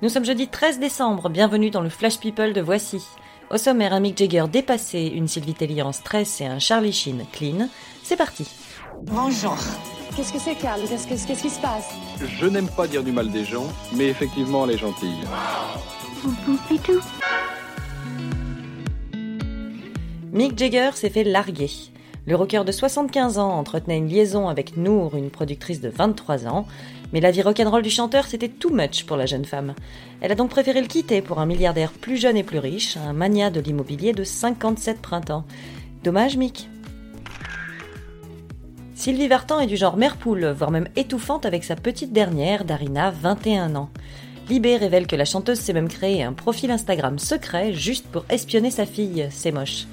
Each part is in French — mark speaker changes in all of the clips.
Speaker 1: Nous sommes jeudi 13 décembre, bienvenue dans le Flash People de Voici. Au sommaire, un Mick Jagger dépassé, une Sylvie Tellier en stress et un Charlie Sheen clean. C'est parti.
Speaker 2: Bonjour.
Speaker 3: Qu'est-ce que c'est, Carl Qu'est-ce qu'est-ce qui se passe?
Speaker 4: Je n'aime pas dire du mal des gens, mais effectivement, elle est gentille.
Speaker 1: Mick Jagger s'est fait larguer. Le rocker de 75 ans entretenait une liaison avec Noor, une productrice de 23 ans, mais la vie rock'n'roll du chanteur c'était too much pour la jeune femme. Elle a donc préféré le quitter pour un milliardaire plus jeune et plus riche, un mania de l'immobilier de 57 printemps. Dommage Mick. Sylvie Vartan est du genre mère poule, voire même étouffante avec sa petite dernière, Darina, 21 ans. Libé révèle que la chanteuse s'est même créé un profil Instagram secret juste pour espionner sa fille, c'est moche.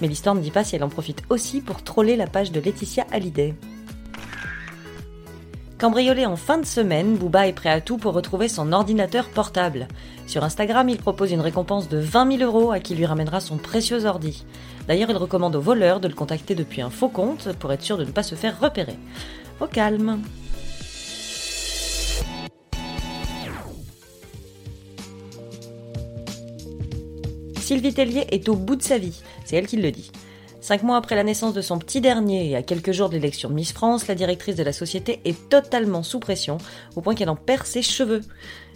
Speaker 1: Mais l'histoire ne dit pas si elle en profite aussi pour troller la page de Laetitia Hallyday. Cambriolé en fin de semaine, Booba est prêt à tout pour retrouver son ordinateur portable. Sur Instagram, il propose une récompense de 20 000 euros à qui lui ramènera son précieux ordi. D'ailleurs, il recommande aux voleurs de le contacter depuis un faux compte pour être sûr de ne pas se faire repérer. Au calme. Sylvie Tellier est au bout de sa vie, c'est elle qui le dit. Cinq mois après la naissance de son petit dernier et à quelques jours de l'élection Miss France, la directrice de la société est totalement sous pression, au point qu'elle en perd ses cheveux.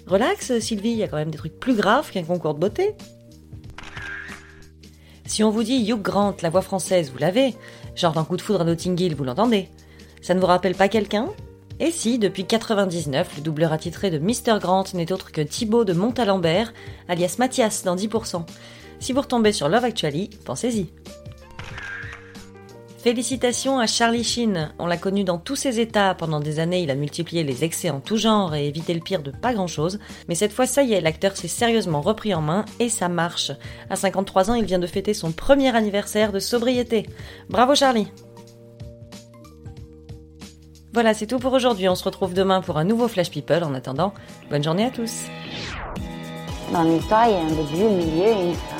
Speaker 1: Relax, Sylvie, il y a quand même des trucs plus graves qu'un concours de beauté. Si on vous dit Hugh Grant, la voix française, vous l'avez. Genre d'un coup de foudre à Notting Hill, vous l'entendez. Ça ne vous rappelle pas quelqu'un? Et si, depuis 99, le doubleur attitré de Mr. Grant n'est autre que Thibaut de Montalembert, alias Mathias dans 10%. Si vous retombez sur Love Actually, pensez-y. Félicitations à Charlie Sheen. On l'a connu dans tous ses états. Pendant des années, il a multiplié les excès en tout genre et évité le pire de pas grand chose. Mais cette fois, ça y est, l'acteur s'est sérieusement repris en main et ça marche. À 53 ans, il vient de fêter son premier anniversaire de sobriété. Bravo Charlie. Voilà, c'est tout pour aujourd'hui. On se retrouve demain pour un nouveau Flash People. En attendant, bonne journée à tous.
Speaker 2: Dans l'histoire, il y a un début, un milieu une fin.